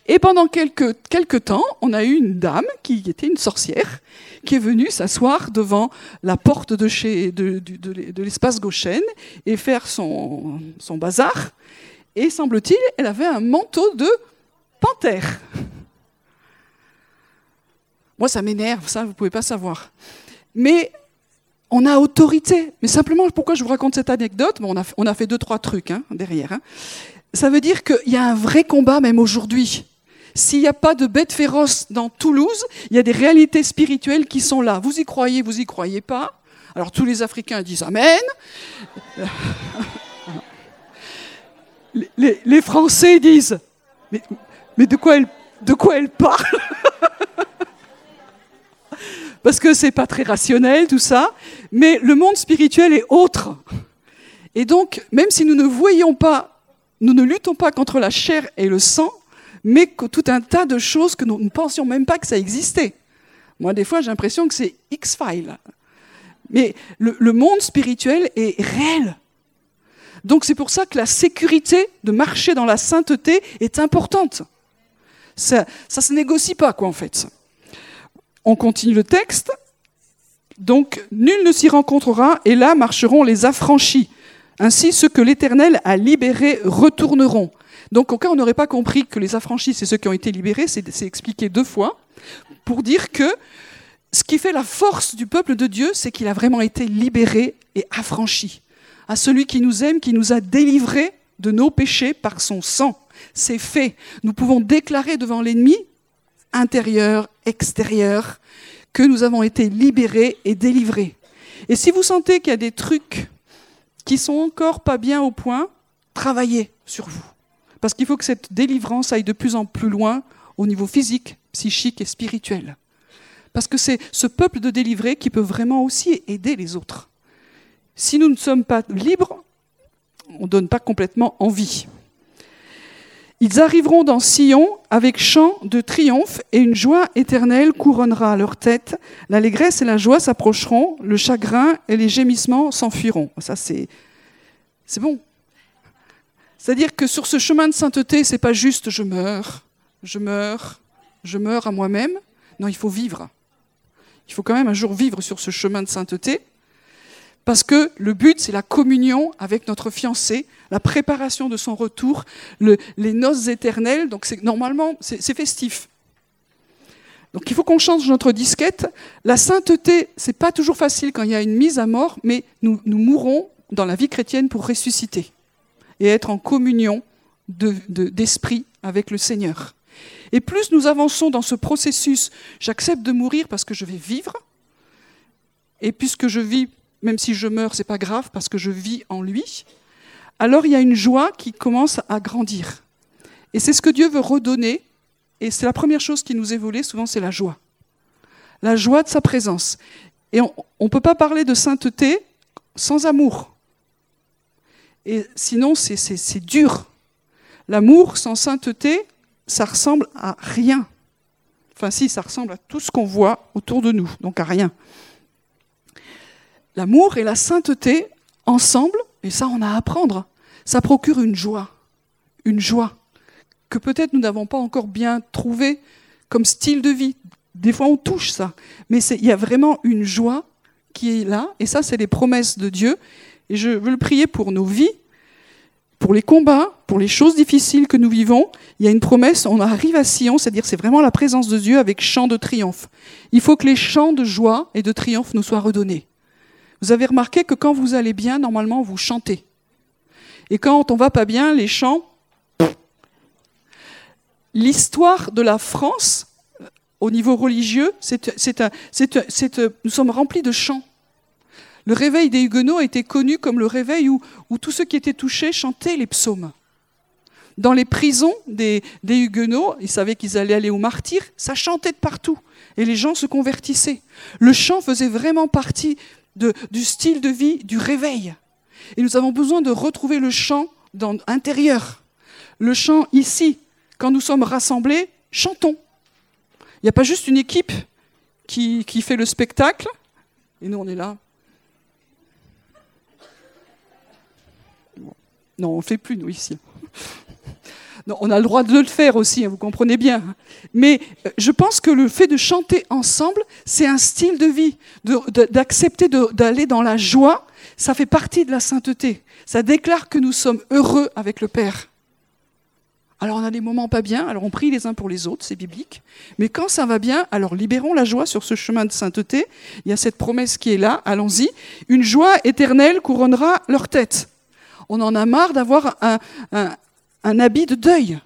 S1: Et pendant quelques, quelques temps, on a eu une dame qui était une sorcière, qui est venue s'asseoir devant la porte de, chez, de, de, l'espace Gauchen et faire son, son bazar. Et semble-t-il, elle avait un manteau de panthère. Moi, ça m'énerve, ça, vous ne pouvez pas savoir. Mais on a autorité. Mais simplement, pourquoi je vous raconte cette anecdote? On, a, on a fait deux, trois trucs hein, derrière. Hein. Ça veut dire qu'il y a un vrai combat même aujourd'hui. S'il n'y a pas de bêtes féroces dans Toulouse, il y a des réalités spirituelles qui sont là. Vous y croyez, vous y croyez pas Alors tous les Africains disent Amen. Les, Français disent Mais, de, quoi elle, parle Parce que c'est pas très rationnel tout ça. Mais le monde spirituel est autre. Et donc, même si nous ne voyons pas, nous ne luttons pas contre la chair et le sang, mais tout un tas de choses que nous ne pensions même pas que ça existait. Moi, des fois, j'ai l'impression que c'est X-File. Mais le, monde spirituel est réel. Donc c'est pour ça que la sécurité de marcher dans la sainteté est importante. Ça ne se négocie pas, quoi, en fait. On continue le texte. Donc, nul ne s'y rencontrera, et là marcheront les affranchis. Ainsi, ceux que l'Éternel a libérés retourneront. Donc, au cas où on n'aurait pas compris que les affranchis, c'est ceux qui ont été libérés, c'est expliqué deux fois, pour dire que ce qui fait la force du peuple de Dieu, c'est qu'il a vraiment été libéré et affranchi. À celui qui nous aime, qui nous a délivrés de nos péchés par son sang. C'est fait. Nous pouvons déclarer devant l'ennemi, intérieur, extérieur, que nous avons été libérés et délivrés. Et si vous sentez qu'il y a des trucs qui sont encore pas bien au point, travaillez sur vous. Parce qu'il faut que cette délivrance aille de plus en plus loin au niveau physique, psychique et spirituel. Parce que c'est ce peuple de délivrés qui peut vraiment aussi aider les autres. Si nous ne sommes pas libres, on ne donne pas complètement envie. Ils arriveront dans Sion avec chant de triomphe et une joie éternelle couronnera leur tête. L'allégresse et la joie s'approcheront, le chagrin et les gémissements s'enfuiront. Ça, c'est, c'est bon. C'est-à-dire que sur ce chemin de sainteté, c'est pas juste je meurs, je meurs, je meurs à moi-même. Non, il faut vivre. Il faut quand même un jour vivre sur ce chemin de sainteté. Parce que le but, c'est la communion avec notre fiancé, la préparation de son retour, les noces éternelles. Donc normalement, c'est festif. Donc il faut qu'on change notre disquette. La sainteté, c'est pas toujours facile quand il y a une mise à mort, mais nous, nous mourons dans la vie chrétienne pour ressusciter et être en communion d'esprit avec le Seigneur. Et plus nous avançons dans ce processus, j'accepte de mourir parce que je vais vivre, et puisque je vis même si je meurs, c'est pas grave parce que je vis en lui, alors il y a une joie qui commence à grandir. Et c'est ce que Dieu veut redonner, et c'est la première chose qui nous est volée, souvent c'est la joie. La joie de sa présence. Et on ne peut pas parler de sainteté sans amour. Et sinon, c'est dur. L'amour sans sainteté, ça ressemble à rien. Enfin si, ça ressemble à tout ce qu'on voit autour de nous, donc à rien l'amour et la sainteté ensemble, et ça on a à apprendre, ça procure une joie, une joie que peut-être nous n'avons pas encore bien trouvé comme style de vie. Des fois on touche ça, mais il y a vraiment une joie qui est là, et ça c'est les promesses de Dieu, et je veux le prier pour nos vies, pour les combats, pour les choses difficiles que nous vivons, il y a une promesse, on arrive à Sion, c'est-à-dire c'est vraiment la présence de Dieu avec chant de triomphe. Il faut que les chants de joie et de triomphe nous soient redonnés. Vous avez remarqué que quand vous allez bien, normalement, vous chantez. Et quand on va pas bien, les chants. L'histoire de la France, euh, au niveau religieux, c'est, nous sommes remplis de chants. Le réveil des Huguenots été connu comme le réveil où, tous ceux qui étaient touchés chantaient les psaumes. Dans les prisons des, Huguenots, ils savaient qu'ils allaient aller au martyr, ça chantait de partout. Et les gens se convertissaient. Le chant faisait vraiment partie du style de vie du réveil. Et nous avons besoin de retrouver le chant dans, intérieur. Le chant ici, quand nous sommes rassemblés, chantons. Il n'y a pas juste une équipe qui, qui fait le spectacle, et nous on est là. Non, on ne fait plus, nous, ici on a le droit de le faire aussi, hein, vous comprenez bien. Mais euh, je pense que le fait de chanter ensemble, c'est un style de vie, d'accepter d'aller dans la joie, ça fait partie de la sainteté. Ça déclare que nous sommes heureux avec le Père. Alors on a des moments pas bien, alors on prie les uns pour les autres, c'est biblique. Mais quand ça va bien, alors libérons la joie sur ce chemin de sainteté. Il y a cette promesse qui est là, allons-y. Une joie éternelle couronnera leur tête. On en a marre d'avoir un, habit de deuil.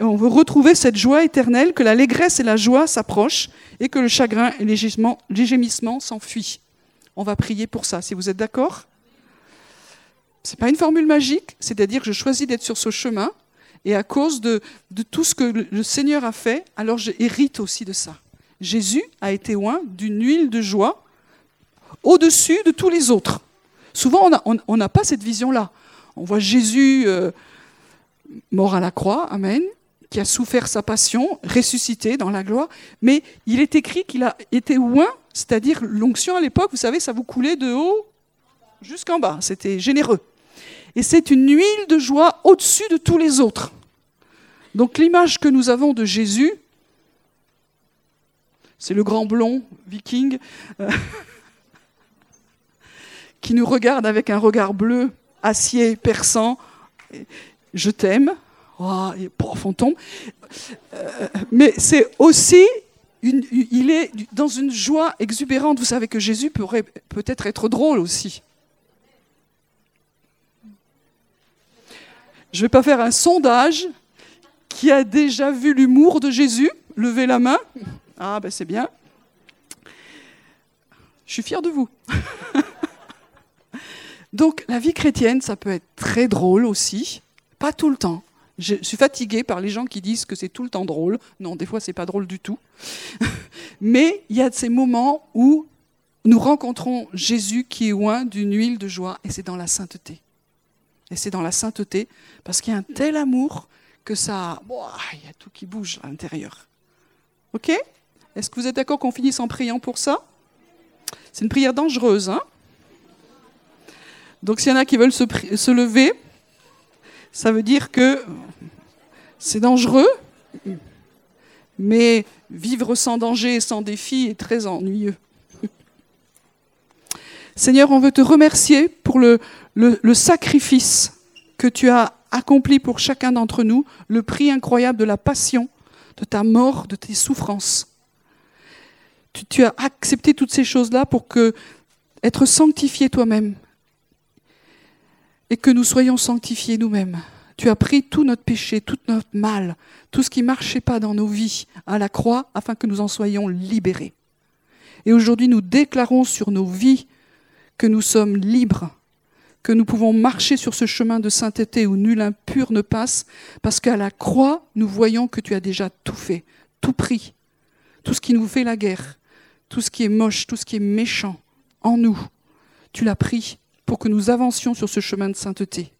S1: On veut retrouver cette joie éternelle, que l'allégresse et la joie s'approchent et que le chagrin et les gémissements s'enfuient. On va prier pour ça, si vous êtes d'accord? Ce n'est pas une formule magique, c'est-à-dire je choisis d'être sur ce chemin et à cause de, de, tout ce que le Seigneur a fait, alors j'hérite aussi de ça. Jésus a été loin d'une huile de joie au-dessus de tous les autres. Souvent, on n'a pas cette vision-là. On voit Jésus. Euh, mort à la croix, Amen. qui a souffert sa passion, ressuscité dans la gloire, mais il est écrit qu'il a été oint, c'est-à-dire l'onction à l'époque, vous savez, ça vous coulait de haut jusqu'en bas, c'était généreux. Et c'est une huile de joie au-dessus de tous les autres. Donc l'image que nous avons de Jésus, c'est le grand blond viking euh, qui nous regarde avec un regard bleu, acier, perçant. Je t'aime. Oh. Euh, mais c'est aussi, une, il est dans une joie exubérante. Vous savez que Jésus pourrait peut-être être drôle aussi. Je ne vais pas faire un sondage. Qui a déjà vu l'humour de Jésus Levez la main. Ah, ben c'est bien. Je suis fier de vous. Donc, la vie chrétienne, ça peut être très drôle aussi. Pas tout le temps. Je suis fatiguée par les gens qui disent que c'est tout le temps drôle. Non, des fois, c'est pas drôle du tout. Mais il y a ces moments où nous rencontrons Jésus qui est loin d'une huile de joie, et c'est dans la sainteté. Et c'est dans la sainteté, parce qu'il y a un tel amour que ça... Il y a tout qui bouge à l'intérieur. OK? Est-ce que vous êtes d'accord qu'on finisse en priant pour ça? C'est une prière dangereuse. Hein? Donc s'il y en a qui veulent se, lever, ça veut dire que c'est dangereux, mais vivre sans danger et sans défi est très ennuyeux. Seigneur, on veut te remercier pour le, sacrifice que tu as accompli pour chacun d'entre nous, le prix incroyable de la passion, de ta mort, de tes souffrances. Tu, as accepté toutes ces choses-là pour être sanctifié toi-même et que nous soyons sanctifiés nous-mêmes. Tu as pris tout notre péché, tout notre mal, tout ce qui ne marchait pas dans nos vies à la croix afin que nous en soyons libérés. Et aujourd'hui, nous déclarons sur nos vies que nous sommes libres que nous pouvons marcher sur ce chemin de sainteté où nul impur ne passe, parce qu'à la croix, nous voyons que tu as déjà tout fait, tout pris, tout ce qui nous fait la guerre, tout ce qui est moche, tout ce qui est méchant en nous. Tu l'as pris pour que nous avancions sur ce chemin de sainteté.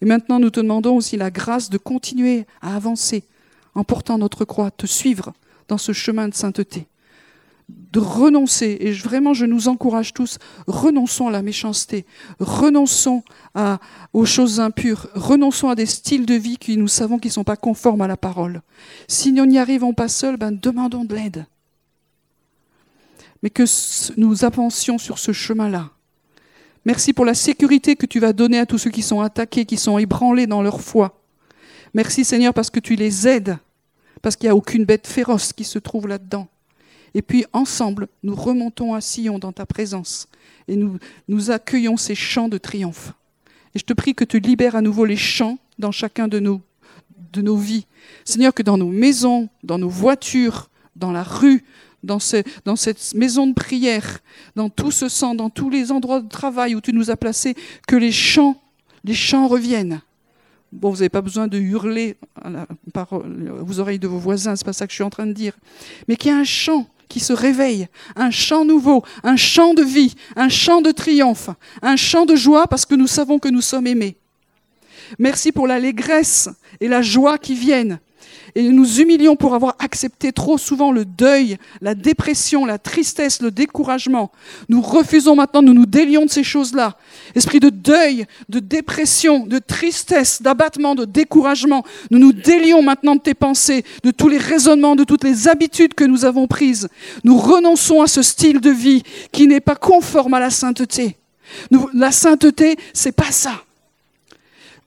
S1: Et maintenant, nous te demandons aussi la grâce de continuer à avancer en portant notre croix, te suivre dans ce chemin de sainteté de renoncer, et vraiment je nous encourage tous, renonçons à la méchanceté, renonçons aux choses impures, renonçons à des styles de vie qui nous savons qui ne sont pas conformes à la parole. Si nous n'y arrivons pas seuls, ben demandons de l'aide. Mais que nous avancions sur ce chemin-là. Merci pour la sécurité que tu vas donner à tous ceux qui sont attaqués, qui sont ébranlés dans leur foi. Merci Seigneur parce que tu les aides, parce qu'il n'y a aucune bête féroce qui se trouve là-dedans. Et puis ensemble, nous remontons à Sion dans ta présence et nous, accueillons ces chants de triomphe. Et je te prie que tu libères à nouveau les chants dans chacun de nos, de nos vies. Seigneur, que dans nos maisons, dans nos voitures, dans la rue, dans, cette maison de prière, dans tout ce sang, dans tous les endroits de travail où tu nous as placés, que les chants, les chants reviennent. Bon, vous n'avez pas besoin de hurler aux oreilles de vos voisins, c'est pas ça que je suis en train de dire. Mais qu'il y ait un chant qui se réveille, un chant nouveau, un chant de vie, un chant de triomphe, un chant de joie parce que nous savons que nous sommes aimés. Merci pour l'allégresse et la joie qui viennent et nous humilions pour avoir accepté trop souvent le deuil, la dépression, la tristesse, le découragement. Nous refusons maintenant, nous nous délions de ces choses-là. Esprit de deuil, de dépression, de tristesse, d'abattement, de découragement. Nous nous délions maintenant de tes pensées, de tous les raisonnements, de toutes les habitudes que nous avons prises. Nous renonçons à ce style de vie qui n'est pas conforme à la sainteté. la sainteté, c'est pas ça.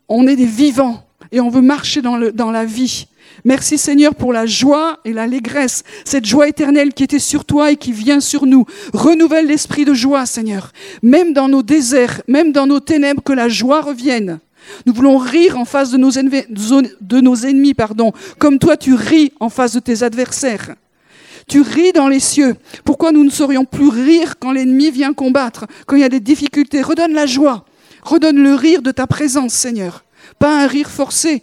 S1: On est des vivants et on veut marcher dans la vie. Merci Seigneur pour la joie et l'allégresse, cette joie éternelle qui était sur toi et qui vient sur nous. Renouvelle l'esprit de joie, Seigneur. Même dans nos déserts, même dans nos ténèbres, que la joie revienne. Nous voulons rire en face de nos, ennemis, pardon, comme toi tu ris en face de tes adversaires. Tu ris dans les cieux. Pourquoi nous ne saurions plus rire quand l'ennemi vient combattre, quand il y a des difficultés? Redonne la joie. Redonne le rire de ta présence, Seigneur. Pas un rire forcé,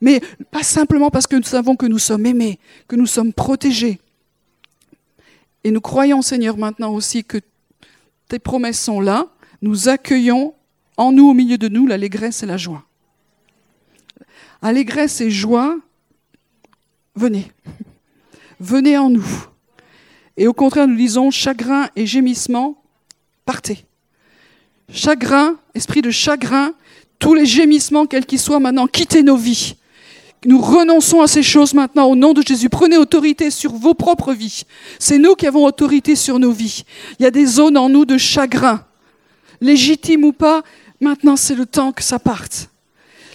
S1: mais pas simplement parce que nous savons que nous sommes aimés, que nous sommes protégés. Et nous croyons, Seigneur, maintenant aussi que tes promesses sont là. Nous accueillons en nous, au milieu de nous, l'allégresse et la joie. Allégresse et joie, venez. Venez en nous. Et au contraire, nous disons chagrin et gémissement, partez. Chagrin, esprit de chagrin, tous les gémissements, quels qu'ils soient maintenant, quittez nos vies. Nous renonçons à ces choses maintenant au nom de Jésus. Prenez autorité sur vos propres vies. C'est nous qui avons autorité sur nos vies. Il y a des zones en nous de chagrin. Légitime ou pas, maintenant c'est le temps que ça parte.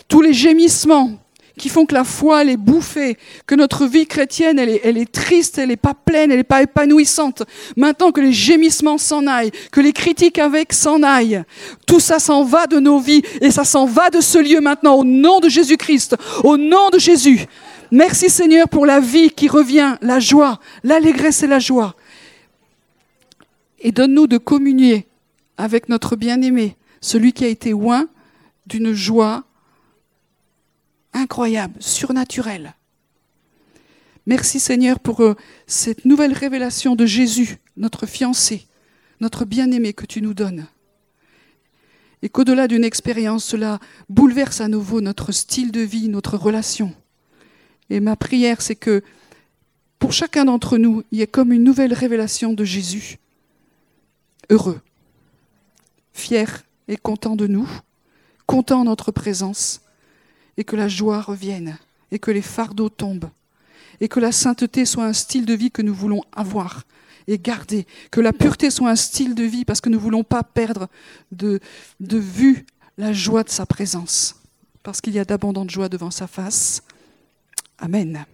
S1: Tous les gémissements, qui font que la foi, elle est bouffée, que notre vie chrétienne, elle est, triste, elle n'est pas pleine, elle n'est pas épanouissante. Maintenant que les gémissements s'en aillent, que les critiques avec s'en aillent, tout ça s'en va de nos vies et ça s'en va de ce lieu maintenant au nom de Jésus-Christ, au nom de Jésus. Merci Seigneur pour la vie qui revient, la joie, l'allégresse et la joie. Et donne-nous de communier avec notre bien-aimé, celui qui a été loin d'une joie incroyable, surnaturel. Merci Seigneur pour euh, cette nouvelle révélation de Jésus, notre fiancé, notre bien-aimé que tu nous donnes. Et qu'au-delà d'une expérience, cela bouleverse à nouveau notre style de vie, notre relation. Et ma prière, c'est que pour chacun d'entre nous, il y ait comme une nouvelle révélation de Jésus. Heureux, fier et content de nous, content en notre présence, et que la joie revienne, et que les fardeaux tombent, et que la sainteté soit un style de vie que nous voulons avoir et garder, que la pureté soit un style de vie parce que nous ne voulons pas perdre de, vue la joie de sa présence, parce qu'il y a d'abondantes joies devant sa face. Amen.